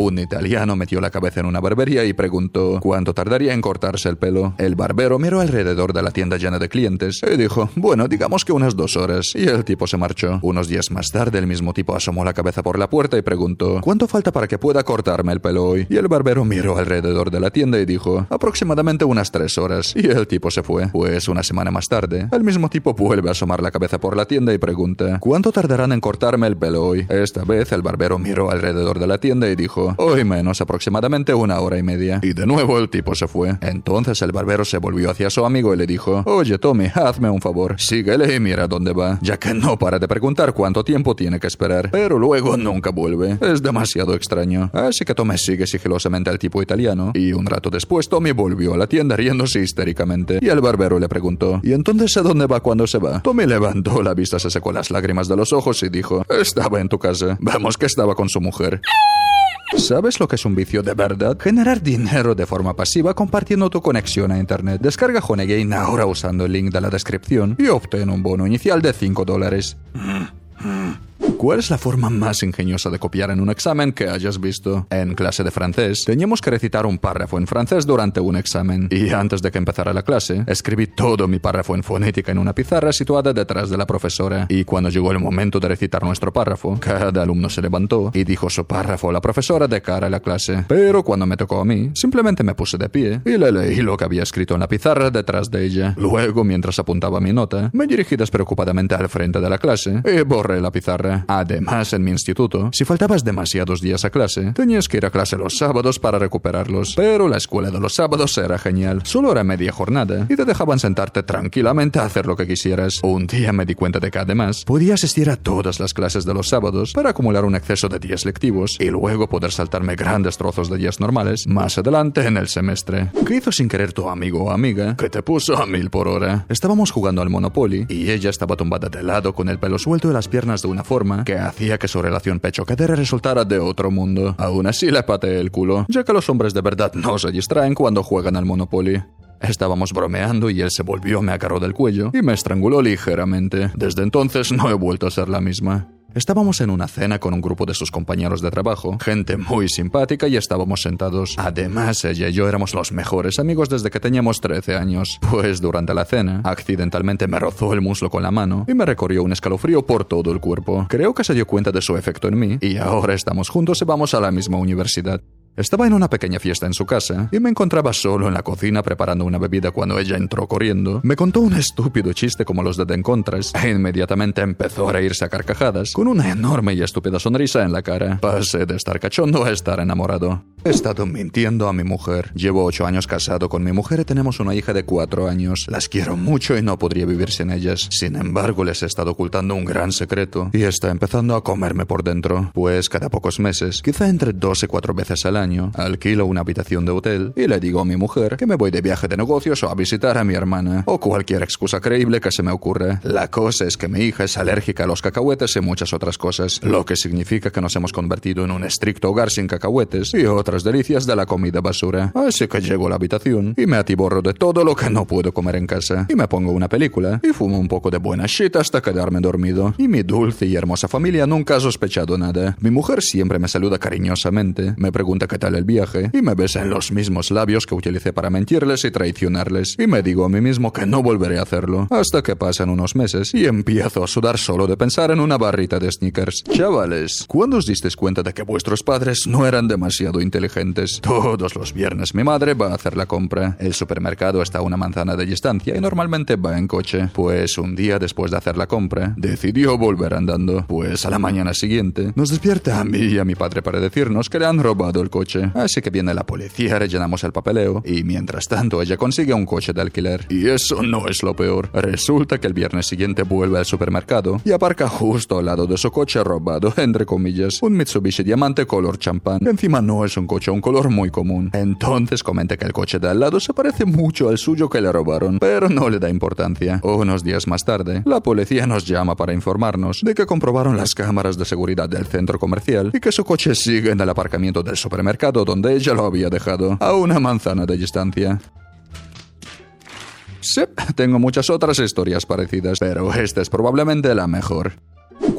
Un italiano metió la cabeza en una barbería y preguntó cuánto tardaría en cortarse el pelo. El barbero miró alrededor de la tienda llena de clientes y dijo, bueno, digamos que unas dos horas. Y el tipo se marchó. Unos días más tarde, el mismo tipo asomó la cabeza por la puerta y preguntó, ¿cuánto falta para que pueda cortarme el pelo hoy? Y el barbero miró alrededor de la tienda y dijo, aproximadamente unas tres horas. Y el tipo se fue. Pues una semana más tarde, el mismo tipo vuelve a asomar la cabeza por la tienda y pregunta, ¿cuánto tardarán en cortarme el pelo hoy? Esta vez el barbero miró alrededor de la tienda y dijo, hoy menos aproximadamente una hora y media. Y de nuevo el tipo se fue. Entonces el barbero se volvió hacia su amigo y le dijo, oye Tommy, hazme un favor, síguele y mira dónde va, ya que no para de preguntar cuánto tiempo tiene que esperar, pero luego nunca vuelve. Es demasiado extraño. Así que Tommy sigue sigilosamente al tipo italiano, y un rato después Tommy volvió a la tienda riéndose histéricamente, y el barbero le preguntó, ¿y entonces a dónde va cuando se va? Tommy levantó la vista, se secó las lágrimas de los ojos y dijo, estaba en tu casa. Vamos que estaba con su mujer. ¿Sabes lo que es un vicio de verdad? Generar dinero de forma pasiva compartiendo tu conexión a Internet. Descarga Honeygain ahora usando el link de la descripción y obtén un bono inicial de 5 dólares. ¿Cuál es la forma más ingeniosa de copiar en un examen que hayas visto? En clase de francés, teníamos que recitar un párrafo en francés durante un examen. Y antes de que empezara la clase, escribí todo mi párrafo en fonética en una pizarra situada detrás de la profesora. Y cuando llegó el momento de recitar nuestro párrafo, cada alumno se levantó y dijo su párrafo a la profesora de cara a la clase. Pero cuando me tocó a mí, simplemente me puse de pie y le leí lo que había escrito en la pizarra detrás de ella. Luego, mientras apuntaba mi nota, me dirigí despreocupadamente al frente de la clase y borré la pizarra. Además, en mi instituto, si faltabas demasiados días a clase, tenías que ir a clase los sábados para recuperarlos. Pero la escuela de los sábados era genial. Solo era media jornada y te dejaban sentarte tranquilamente a hacer lo que quisieras. Un día me di cuenta de que además podía asistir a todas las clases de los sábados para acumular un exceso de días lectivos y luego poder saltarme grandes trozos de días normales más adelante en el semestre. ¿Qué hizo sin querer tu amigo o amiga que te puso a mil por hora? Estábamos jugando al Monopoly y ella estaba tumbada de lado con el pelo suelto y las piernas de una forma que hacía que su relación pecho-cadera resultara de otro mundo. Aún así le pateé el culo, ya que los hombres de verdad no se distraen cuando juegan al Monopoly. Estábamos bromeando y él se volvió, me agarró del cuello y me estranguló ligeramente. Desde entonces no he vuelto a ser la misma. Estábamos en una cena con un grupo de sus compañeros de trabajo, gente muy simpática y estábamos sentados. Además, ella y yo éramos los mejores amigos desde que teníamos 13 años. Pues durante la cena, accidentalmente me rozó el muslo con la mano y me recorrió un escalofrío por todo el cuerpo. Creo que se dio cuenta de su efecto en mí y ahora estamos juntos y vamos a la misma universidad. Estaba en una pequeña fiesta en su casa y me encontraba solo en la cocina preparando una bebida cuando ella entró corriendo. Me contó un estúpido chiste como los de The Encontres e inmediatamente empezó a reírse a carcajadas con una enorme y estúpida sonrisa en la cara. Pasé de estar cachondo a estar enamorado. He estado mintiendo a mi mujer. Llevo ocho años casado con mi mujer y tenemos una hija de cuatro años. Las quiero mucho y no podría vivir sin ellas. Sin embargo, les he estado ocultando un gran secreto y está empezando a comerme por dentro. Pues cada pocos meses, quizá entre dos y cuatro veces al año, alquilo una habitación de hotel y le digo a mi mujer que me voy de viaje de negocios o a visitar a mi hermana o cualquier excusa creíble que se me ocurra. La cosa es que mi hija es alérgica a los cacahuetes y muchas otras cosas, lo que significa que nos hemos convertido en un estricto hogar sin cacahuetes y otras delicias de la comida basura. Así que llego a la habitación y me atiborro de todo lo que no puedo comer en casa y me pongo una película y fumo un poco de buena shit hasta quedarme dormido. Y mi dulce y hermosa familia nunca ha sospechado nada. Mi mujer siempre me saluda cariñosamente, me pregunta qué tal el viaje y me besa en los mismos labios que utilicé para mentirles y traicionarles. Y me digo a mí mismo que no volveré a hacerlo. Hasta que pasan unos meses y empiezo a sudar solo de pensar en una barrita de sneakers. Chavales, ¿cuándo os disteis cuenta de que vuestros padres no eran demasiado inteligentes? Todos los viernes mi madre va a hacer la compra. El supermercado está a una manzana de distancia y normalmente va en coche. Pues un día después de hacer la compra, decidió volver andando. Pues a la mañana siguiente, nos despierta a mí y a mi padre para decirnos que le han robado el coche. Así que viene la policía, rellenamos el papeleo y mientras tanto ella consigue un coche de alquiler. Y eso no es lo peor. Resulta que el viernes siguiente vuelve al supermercado y aparca justo al lado de su coche robado, entre comillas, un Mitsubishi Diamante color champán. Encima no es un coche, un color muy común. Entonces comenta que el coche de al lado se parece mucho al suyo que le robaron, pero no le da importancia. Unos días más tarde, la policía nos llama para informarnos de que comprobaron las cámaras de seguridad del centro comercial y que su coche sigue en el aparcamiento del supermercado donde ella lo había dejado, a una manzana de distancia. Sí, tengo muchas otras historias parecidas, pero esta es probablemente la mejor.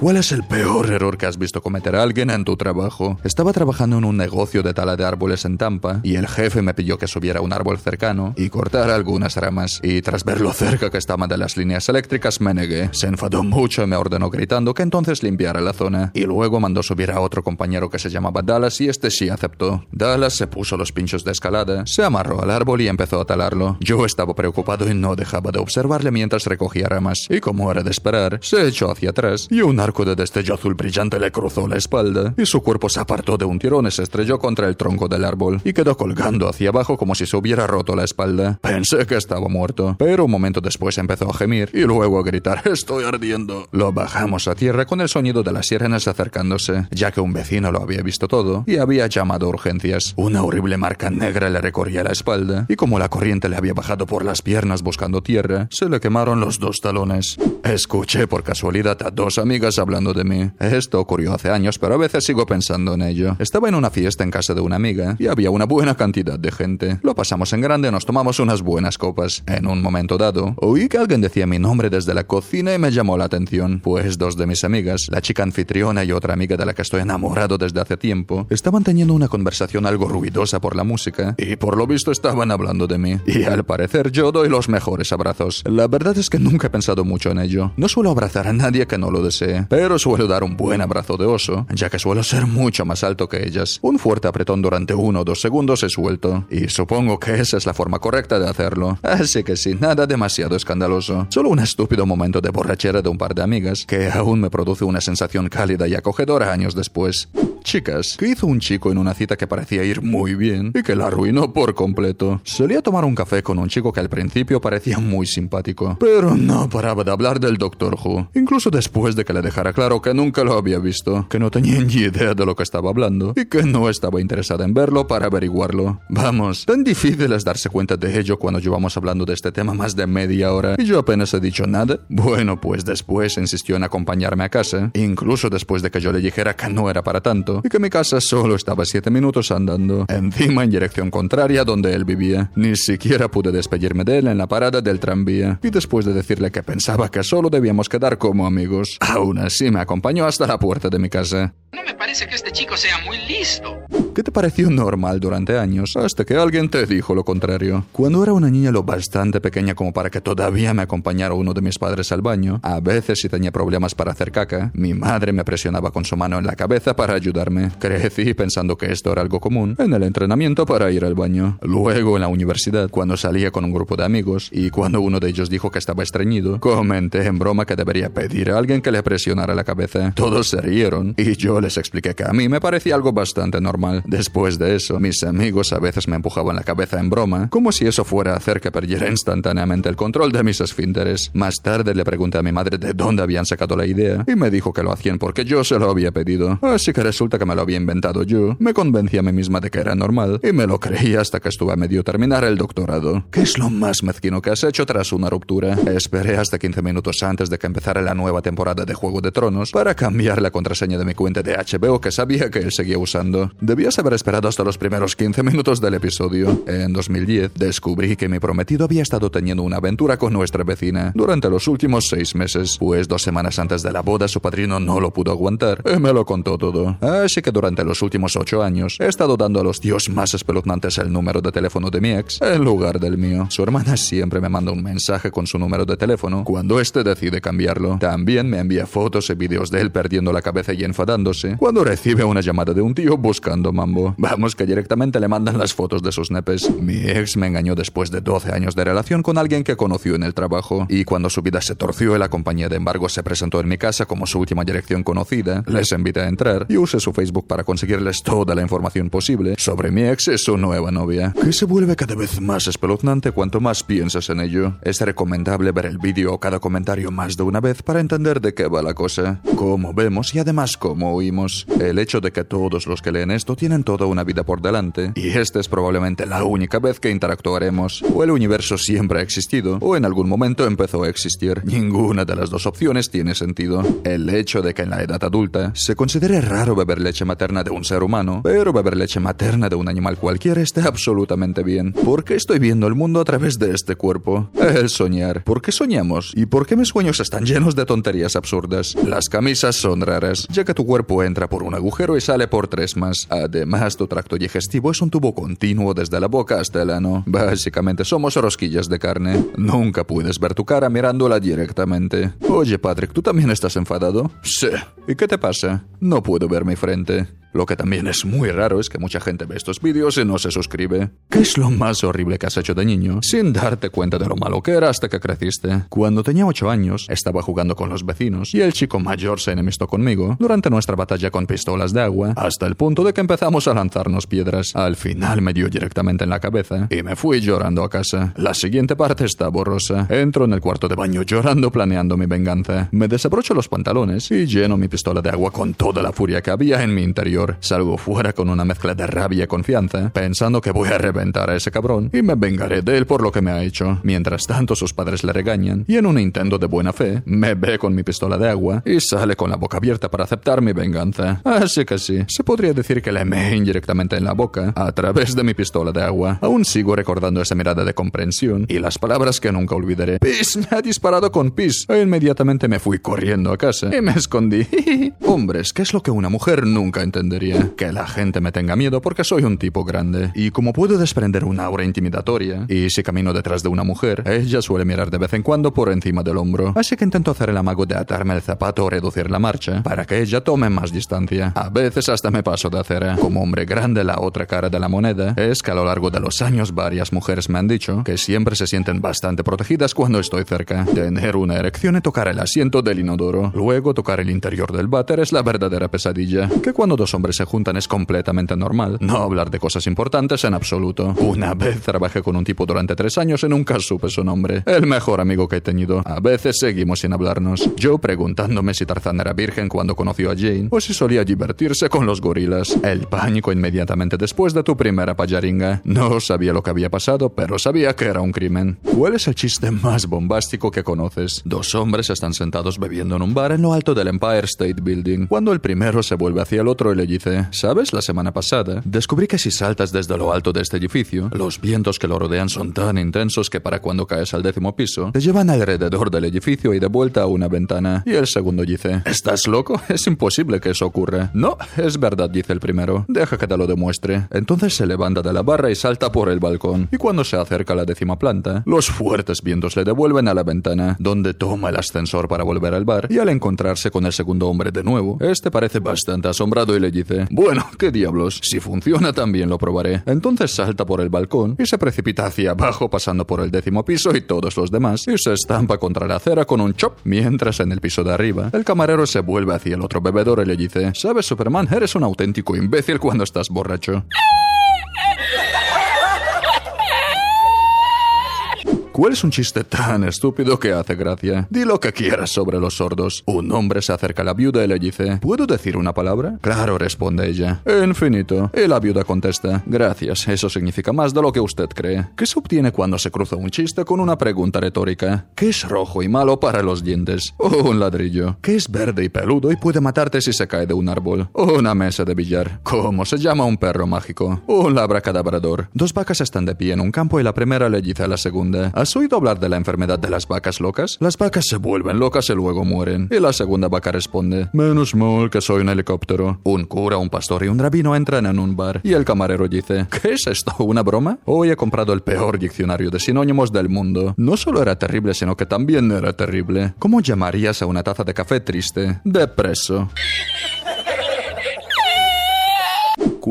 ¿Cuál es el peor error que has visto cometer a alguien en tu trabajo? Estaba trabajando en un negocio de tala de árboles en Tampa y el jefe me pidió que subiera a un árbol cercano y cortara algunas ramas. Y tras ver lo cerca que estaban de las líneas eléctricas, me negué. Se enfadó mucho y me ordenó gritando que entonces limpiara la zona. Y luego mandó subir a otro compañero que se llamaba Dallas y este sí aceptó. Dallas se puso los pinchos de escalada, se amarró al árbol y empezó a talarlo. Yo estaba preocupado y no dejaba de observarle mientras recogía ramas. Y como era de esperar, se echó hacia atrás y un arco de destello azul brillante le cruzó la espalda y su cuerpo se apartó de un tirón y se estrelló contra el tronco del árbol y quedó colgando hacia abajo como si se hubiera roto la espalda. Pensé que estaba muerto, pero un momento después empezó a gemir y luego a gritar estoy ardiendo. Lo bajamos a tierra con el sonido de las sirenas acercándose, ya que un vecino lo había visto todo y había llamado a urgencias. Una horrible marca negra le recorría la espalda y como la corriente le había bajado por las piernas buscando tierra, se le quemaron los dos talones. Escuché por casualidad a dos amigas hablando de mí. Esto ocurrió hace años, pero a veces sigo pensando en ello. Estaba en una fiesta en casa de una amiga y había una buena cantidad de gente. Lo pasamos en grande, nos tomamos unas buenas copas. En un momento dado, oí que alguien decía mi nombre desde la cocina y me llamó la atención, pues dos de mis amigas, la chica anfitriona y otra amiga de la que estoy enamorado desde hace tiempo, estaban teniendo una conversación algo ruidosa por la música y por lo visto estaban hablando de mí. Y al parecer yo doy los mejores abrazos. La verdad es que nunca he pensado mucho en ello. No suelo abrazar a nadie que no lo desee, pero suelo dar un buen abrazo de oso, ya que suelo ser mucho más alto que ellas. Un fuerte apretón durante uno o dos segundos es suelto, y supongo que esa es la forma correcta de hacerlo. Así que sin nada demasiado escandaloso. Solo un estúpido momento de borrachera de un par de amigas que aún me produce una sensación cálida y acogedora años después. Chicas, ¿qué hizo un chico en una cita que parecía ir muy bien y que la arruinó por completo? Solía tomar un café con un chico que al principio parecía muy simpático, pero no paraba de hablar del Doctor Who, incluso después de que le dejara claro que nunca lo había visto, que no tenía ni idea de lo que estaba hablando y que no estaba interesada en verlo para averiguarlo. Vamos, tan difícil es darse cuenta de ello cuando llevamos hablando de este tema más de media hora y yo apenas he dicho nada. Bueno, pues después insistió en acompañarme a casa, incluso después de que yo le dijera que no era para tanto y que mi casa solo estaba siete minutos andando, encima en dirección contraria donde él vivía. Ni siquiera pude despedirme de él en la parada del tranvía, y después de decirle que pensaba que solo debíamos quedar como amigos, aún así me acompañó hasta la puerta de mi casa. No me parece que este chico sea muy listo. ¿Qué te pareció normal durante años hasta que alguien te dijo lo contrario? Cuando era una niña lo bastante pequeña como para que todavía me acompañara uno de mis padres al baño, a veces si tenía problemas para hacer caca, mi madre me presionaba con su mano en la cabeza para ayudarme. Crecí pensando que esto era algo común en el entrenamiento para ir al baño. Luego en la universidad, cuando salía con un grupo de amigos y cuando uno de ellos dijo que estaba estreñido, comenté en broma que debería pedir a alguien que le presionara la cabeza. Todos se rieron y yo les expliqué que a mí me parecía algo bastante normal. Después de eso, mis amigos a veces me empujaban la cabeza en broma, como si eso fuera a hacer que perdiera instantáneamente el control de mis esfínteres. Más tarde le pregunté a mi madre de dónde habían sacado la idea y me dijo que lo hacían porque yo se lo había pedido. Así que resulta que me lo había inventado yo. Me convencí a mí misma de que era normal y me lo creí hasta que estuve a medio terminar el doctorado. ¿Qué es lo más mezquino que has hecho tras una ruptura? Esperé hasta 15 minutos antes de que empezara la nueva temporada de Juego de Tronos para cambiar la contraseña de mi cuenta de HBO que sabía que él seguía usando. Haber esperado hasta los primeros 15 minutos del episodio. En 2010 descubrí que mi prometido había estado teniendo una aventura con nuestra vecina durante los últimos seis meses, pues dos semanas antes de la boda su padrino no lo pudo aguantar y me lo contó todo. Así que durante los últimos ocho años he estado dando a los tíos más espeluznantes el número de teléfono de mi ex en lugar del mío. Su hermana siempre me manda un mensaje con su número de teléfono cuando éste decide cambiarlo. También me envía fotos y vídeos de él perdiendo la cabeza y enfadándose cuando recibe una llamada de un tío buscando Vamos que directamente le mandan las fotos de sus nepes. Mi ex me engañó después de 12 años de relación con alguien que conoció en el trabajo y cuando su vida se torció y la compañía de embargo se presentó en mi casa como su última dirección conocida, les invité a entrar y usé su Facebook para conseguirles toda la información posible sobre mi ex y su nueva novia, que se vuelve cada vez más espeluznante cuanto más piensas en ello. Es recomendable ver el vídeo o cada comentario más de una vez para entender de qué va la cosa, cómo vemos y además cómo oímos. El hecho de que todos los que leen esto tienen tienen toda una vida por delante, y esta es probablemente la única vez que interactuaremos. O el universo siempre ha existido, o en algún momento empezó a existir. Ninguna de las dos opciones tiene sentido. El hecho de que en la edad adulta se considere raro beber leche materna de un ser humano, pero beber leche materna de un animal cualquiera esté absolutamente bien. ¿Por qué estoy viendo el mundo a través de este cuerpo? El soñar. ¿Por qué soñamos? ¿Y por qué mis sueños están llenos de tonterías absurdas? Las camisas son raras, ya que tu cuerpo entra por un agujero y sale por tres más. Tu tracto digestivo es un tubo continuo desde la boca hasta el ano. Básicamente somos rosquillas de carne. Nunca puedes ver tu cara mirándola directamente. Oye, Patrick, ¿tú también estás enfadado? Sí. ¿Y qué te pasa? No puedo ver mi frente. Lo que también es muy raro es que mucha gente ve estos vídeos y no se suscribe. ¿Qué es lo más horrible que has hecho de niño sin darte cuenta de lo malo que era hasta que creciste? Cuando tenía 8 años, estaba jugando con los vecinos y el chico mayor se enemistó conmigo durante nuestra batalla con pistolas de agua hasta el punto de que empezamos a lanzarnos piedras. Al final me dio directamente en la cabeza y me fui llorando a casa. La siguiente parte está borrosa. Entro en el cuarto de baño llorando planeando mi venganza. Me desabrocho los pantalones y lleno mi pistola de agua con toda la furia que había en mi interior salgo fuera con una mezcla de rabia y confianza, pensando que voy a reventar a ese cabrón y me vengaré de él por lo que me ha hecho. Mientras tanto, sus padres le regañan y en un intento de buena fe, me ve con mi pistola de agua y sale con la boca abierta para aceptar mi venganza. Así que sí, se podría decir que le me indirectamente en la boca a través de mi pistola de agua. Aún sigo recordando esa mirada de comprensión y las palabras que nunca olvidaré. Pis me ha disparado con pis. E inmediatamente me fui corriendo a casa y me escondí. Hombres, ¿qué es lo que una mujer nunca entenderá? que la gente me tenga miedo porque soy un tipo grande. Y como puedo desprender una aura intimidatoria, y si camino detrás de una mujer, ella suele mirar de vez en cuando por encima del hombro. Así que intento hacer el amago de atarme el zapato o reducir la marcha, para que ella tome más distancia. A veces hasta me paso de acera. Como hombre grande, la otra cara de la moneda es que a lo largo de los años varias mujeres me han dicho que siempre se sienten bastante protegidas cuando estoy cerca. Tener una erección y tocar el asiento del inodoro. Luego tocar el interior del váter es la verdadera pesadilla. Que cuando dos hombres se juntan es completamente normal. No hablar de cosas importantes en absoluto. Una vez trabajé con un tipo durante tres años y nunca supe su nombre. El mejor amigo que he tenido. A veces seguimos sin hablarnos. Yo preguntándome si Tarzán era virgen cuando conoció a Jane o si solía divertirse con los gorilas. El pánico inmediatamente después de tu primera payaringa. No sabía lo que había pasado, pero sabía que era un crimen. ¿Cuál es el chiste más bombástico que conoces? Dos hombres están sentados bebiendo en un bar en lo alto del Empire State Building. Cuando el primero se vuelve hacia el otro y le dice, ¿sabes? La semana pasada descubrí que si saltas desde lo alto de este edificio, los vientos que lo rodean son tan intensos que para cuando caes al décimo piso, te llevan alrededor del edificio y de vuelta a una ventana. Y el segundo dice, ¿estás loco? Es imposible que eso ocurra. No, es verdad, dice el primero. Deja que te lo demuestre. Entonces se levanta de la barra y salta por el balcón. Y cuando se acerca a la décima planta, los fuertes vientos le devuelven a la ventana, donde toma el ascensor para volver al bar. Y al encontrarse con el segundo hombre de nuevo, este parece bastante asombrado y le dice, bueno, qué diablos, si funciona también lo probaré. Entonces salta por el balcón y se precipita hacia abajo pasando por el décimo piso y todos los demás y se estampa contra la acera con un chop. Mientras en el piso de arriba, el camarero se vuelve hacia el otro bebedor y le dice, ¿sabes Superman? Eres un auténtico imbécil cuando estás borracho. ¿Cuál es un chiste tan estúpido que hace gracia? Di lo que quieras sobre los sordos. Un hombre se acerca a la viuda y le dice, ¿puedo decir una palabra? Claro, responde ella. Infinito. Y la viuda contesta, gracias, eso significa más de lo que usted cree. ¿Qué se obtiene cuando se cruza un chiste con una pregunta retórica? ¿Qué es rojo y malo para los dientes? Un ladrillo. ¿Qué es verde y peludo y puede matarte si se cae de un árbol? Una mesa de billar. ¿Cómo se llama un perro mágico? Un labracadabrador. Dos vacas están de pie en un campo y la primera le dice a la segunda, ¿Has oído hablar de la enfermedad de las vacas locas? Las vacas se vuelven locas y luego mueren. Y la segunda vaca responde, menos mal que soy un helicóptero. Un cura, un pastor y un rabino entran en un bar y el camarero dice, ¿qué es esto? ¿Una broma? Hoy he comprado el peor diccionario de sinónimos del mundo. No solo era terrible, sino que también era terrible. ¿Cómo llamarías a una taza de café triste? Depreso.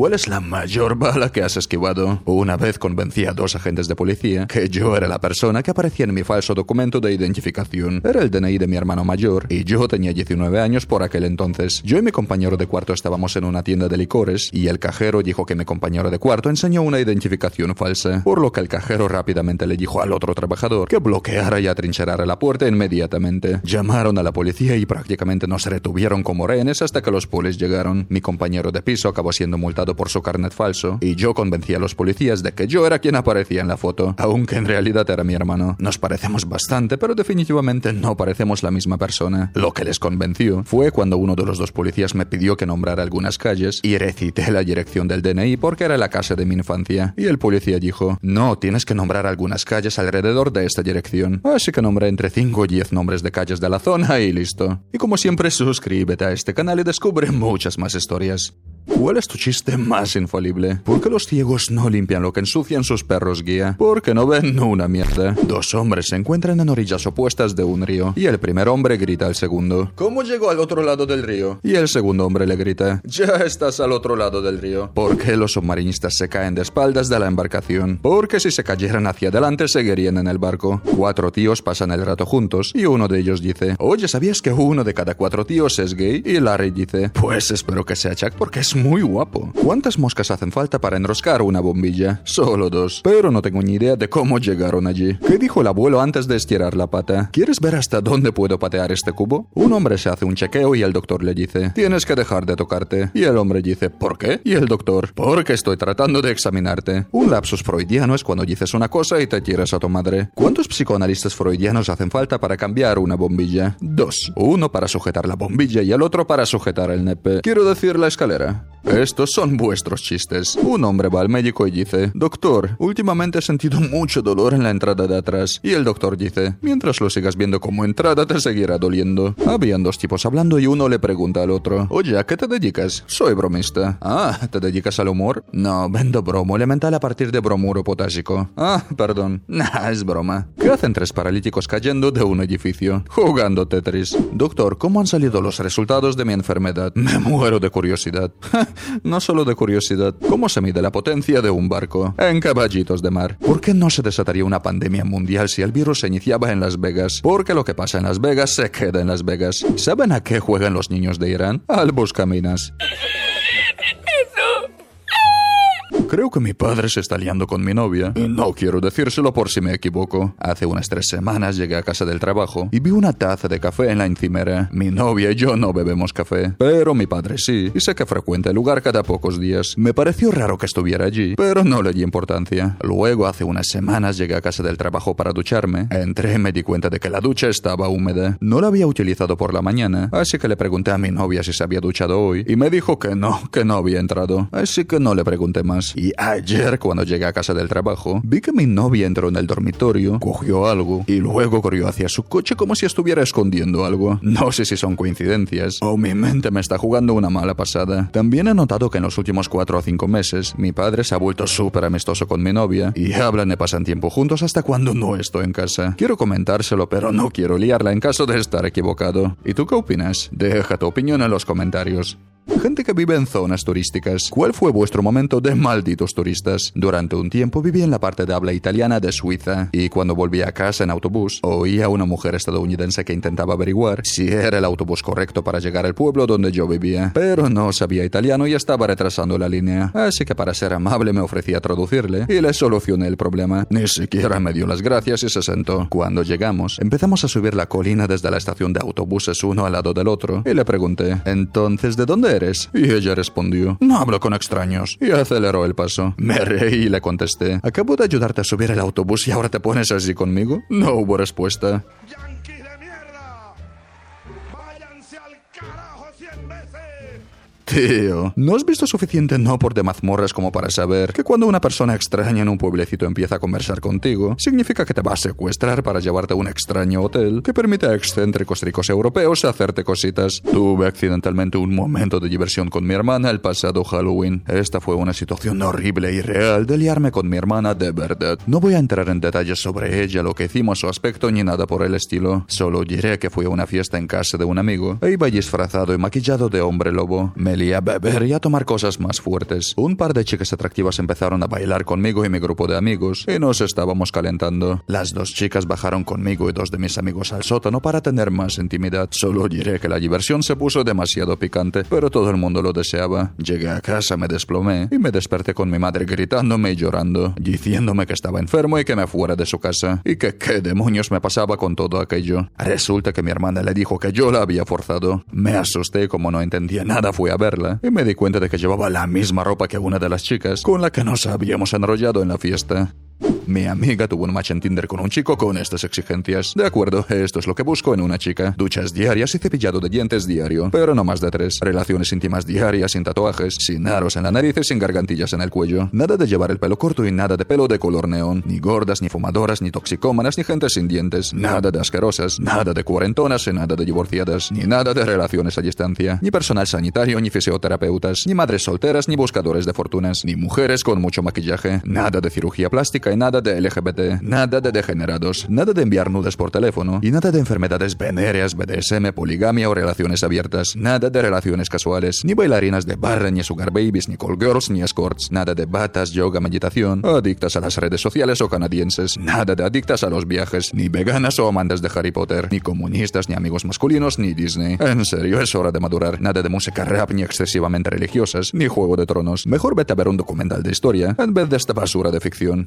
¿Cuál es la mayor bala que has esquivado? Una vez convencí a dos agentes de policía que yo era la persona que aparecía en mi falso documento de identificación. Era el DNI de mi hermano mayor y yo tenía 19 años por aquel entonces. Yo y mi compañero de cuarto estábamos en una tienda de licores y el cajero dijo que mi compañero de cuarto enseñó una identificación falsa, por lo que el cajero rápidamente le dijo al otro trabajador que bloqueara y atrincherara la puerta inmediatamente. Llamaron a la policía y prácticamente nos retuvieron como rehenes hasta que los polis llegaron. Mi compañero de piso acabó siendo multado por su carnet falso, y yo convencí a los policías de que yo era quien aparecía en la foto, aunque en realidad era mi hermano. Nos parecemos bastante, pero definitivamente no parecemos la misma persona. Lo que les convenció fue cuando uno de los dos policías me pidió que nombrara algunas calles y recité la dirección del DNI porque era la casa de mi infancia. Y el policía dijo, no, tienes que nombrar algunas calles alrededor de esta dirección. Así que nombré entre 5 y 10 nombres de calles de la zona y listo. Y como siempre, suscríbete a este canal y descubre muchas más historias. ¿Cuál es tu chiste más infalible? ¿Por qué los ciegos no limpian lo que ensucian sus perros guía? Porque no ven una mierda. Dos hombres se encuentran en orillas opuestas de un río y el primer hombre grita al segundo. ¿Cómo llegó al otro lado del río? Y el segundo hombre le grita. Ya estás al otro lado del río. ¿Por qué los submarinistas se caen de espaldas de la embarcación? Porque si se cayeran hacia adelante seguirían en el barco. Cuatro tíos pasan el rato juntos y uno de ellos dice, oye, ¿sabías que uno de cada cuatro tíos es gay? Y Larry dice, pues espero que sea Chuck porque es muy guapo. ¿Cuántas moscas hacen falta para enroscar una bombilla? Solo dos. Pero no tengo ni idea de cómo llegaron allí. ¿Qué dijo el abuelo antes de estirar la pata? ¿Quieres ver hasta dónde puedo patear este cubo? Un hombre se hace un chequeo y el doctor le dice, tienes que dejar de tocarte. Y el hombre dice, ¿por qué? Y el doctor, porque estoy tratando de examinarte. Un lapsus freudiano es cuando dices una cosa y te tiras a tu madre. ¿Cuántos psicoanalistas freudianos hacen falta para cambiar una bombilla? Dos. Uno para sujetar la bombilla y el otro para sujetar el nepe. Quiero decir la escalera. Estos son vuestros chistes. Un hombre va al médico y dice, Doctor, últimamente he sentido mucho dolor en la entrada de atrás. Y el doctor dice, mientras lo sigas viendo como entrada te seguirá doliendo. Habían dos tipos hablando y uno le pregunta al otro, Oye, ¿a qué te dedicas? Soy bromista. Ah, ¿te dedicas al humor? No, vendo bromo elemental a partir de bromuro potásico. Ah, perdón. Nah, es broma. ¿Qué hacen tres paralíticos cayendo de un edificio? Jugando Tetris. Doctor, ¿cómo han salido los resultados de mi enfermedad? Me muero de curiosidad. no solo de curiosidad, ¿cómo se mide la potencia de un barco? En caballitos de mar. ¿Por qué no se desataría una pandemia mundial si el virus se iniciaba en Las Vegas? Porque lo que pasa en Las Vegas se queda en Las Vegas. ¿Saben a qué juegan los niños de Irán? Al buscaminas. Creo que mi padre se está liando con mi novia. No quiero decírselo por si me equivoco. Hace unas tres semanas llegué a casa del trabajo y vi una taza de café en la encimera. Mi novia y yo no bebemos café, pero mi padre sí, y sé que frecuenta el lugar cada pocos días. Me pareció raro que estuviera allí, pero no le di importancia. Luego, hace unas semanas llegué a casa del trabajo para ducharme. Entré y me di cuenta de que la ducha estaba húmeda. No la había utilizado por la mañana, así que le pregunté a mi novia si se había duchado hoy, y me dijo que no, que no había entrado. Así que no le pregunté más. Y ayer, cuando llegué a casa del trabajo, vi que mi novia entró en el dormitorio, cogió algo y luego corrió hacia su coche como si estuviera escondiendo algo. No sé si son coincidencias o mi mente me está jugando una mala pasada. También he notado que en los últimos cuatro o cinco meses, mi padre se ha vuelto súper amistoso con mi novia y hablan y pasan tiempo juntos hasta cuando no estoy en casa. Quiero comentárselo, pero no quiero liarla en caso de estar equivocado. ¿Y tú qué opinas? Deja tu opinión en los comentarios. Gente que vive en zonas turísticas. ¿Cuál fue vuestro momento de malditos turistas? Durante un tiempo viví en la parte de habla italiana de Suiza y cuando volví a casa en autobús oí a una mujer estadounidense que intentaba averiguar si era el autobús correcto para llegar al pueblo donde yo vivía, pero no sabía italiano y estaba retrasando la línea, así que para ser amable me ofrecí a traducirle y le solucioné el problema. Ni siquiera me dio las gracias y se sentó. Cuando llegamos, empezamos a subir la colina desde la estación de autobuses uno al lado del otro y le pregunté, entonces, ¿de dónde eres? Y ella respondió, no hablo con extraños. Y aceleró el paso. Me reí y le contesté, acabo de ayudarte a subir el autobús y ahora te pones así conmigo. No hubo respuesta. Tío, ¿no has visto suficiente no por de mazmorras como para saber que cuando una persona extraña en un pueblecito empieza a conversar contigo, significa que te va a secuestrar para llevarte a un extraño hotel que permite a excéntricos ricos europeos hacerte cositas? Tuve accidentalmente un momento de diversión con mi hermana el pasado Halloween. Esta fue una situación horrible y real de liarme con mi hermana de verdad. No voy a entrar en detalles sobre ella, lo que hicimos, su aspecto ni nada por el estilo. Solo diré que fui a una fiesta en casa de un amigo e iba disfrazado y maquillado de hombre lobo. A beber y a tomar cosas más fuertes. Un par de chicas atractivas empezaron a bailar conmigo y mi grupo de amigos y nos estábamos calentando. Las dos chicas bajaron conmigo y dos de mis amigos al sótano para tener más intimidad. Solo diré que la diversión se puso demasiado picante, pero todo el mundo lo deseaba. Llegué a casa, me desplomé y me desperté con mi madre gritándome y llorando, diciéndome que estaba enfermo y que me fuera de su casa, y que qué demonios me pasaba con todo aquello. Resulta que mi hermana le dijo que yo la había forzado. Me asusté como no entendía nada fui a ver y me di cuenta de que llevaba la misma ropa que una de las chicas con la que nos habíamos enrollado en la fiesta. Mi amiga tuvo un match en Tinder con un chico con estas exigencias. De acuerdo, esto es lo que busco en una chica. Duchas diarias y cepillado de dientes diario, pero no más de tres. Relaciones íntimas diarias sin tatuajes, sin aros en la nariz y sin gargantillas en el cuello. Nada de llevar el pelo corto y nada de pelo de color neón. Ni gordas, ni fumadoras, ni toxicómanas, ni gente sin dientes. Nada de asquerosas, nada de cuarentonas y nada de divorciadas. Ni nada de relaciones a distancia. Ni personal sanitario, ni fisioterapeutas. Ni madres solteras, ni buscadores de fortunas. Ni mujeres con mucho maquillaje. Nada de cirugía plástica nada de LGBT, nada de degenerados, nada de enviar nudes por teléfono y nada de enfermedades venéreas, BDSM, poligamia o relaciones abiertas, nada de relaciones casuales, ni bailarinas de barra, ni sugar babies, ni call girls, ni escorts, nada de batas, yoga, meditación, adictas a las redes sociales o canadienses, nada de adictas a los viajes, ni veganas o amantes de Harry Potter, ni comunistas, ni amigos masculinos, ni Disney. En serio, es hora de madurar. Nada de música rap, ni excesivamente religiosas, ni Juego de Tronos. Mejor vete a ver un documental de historia en vez de esta basura de ficción.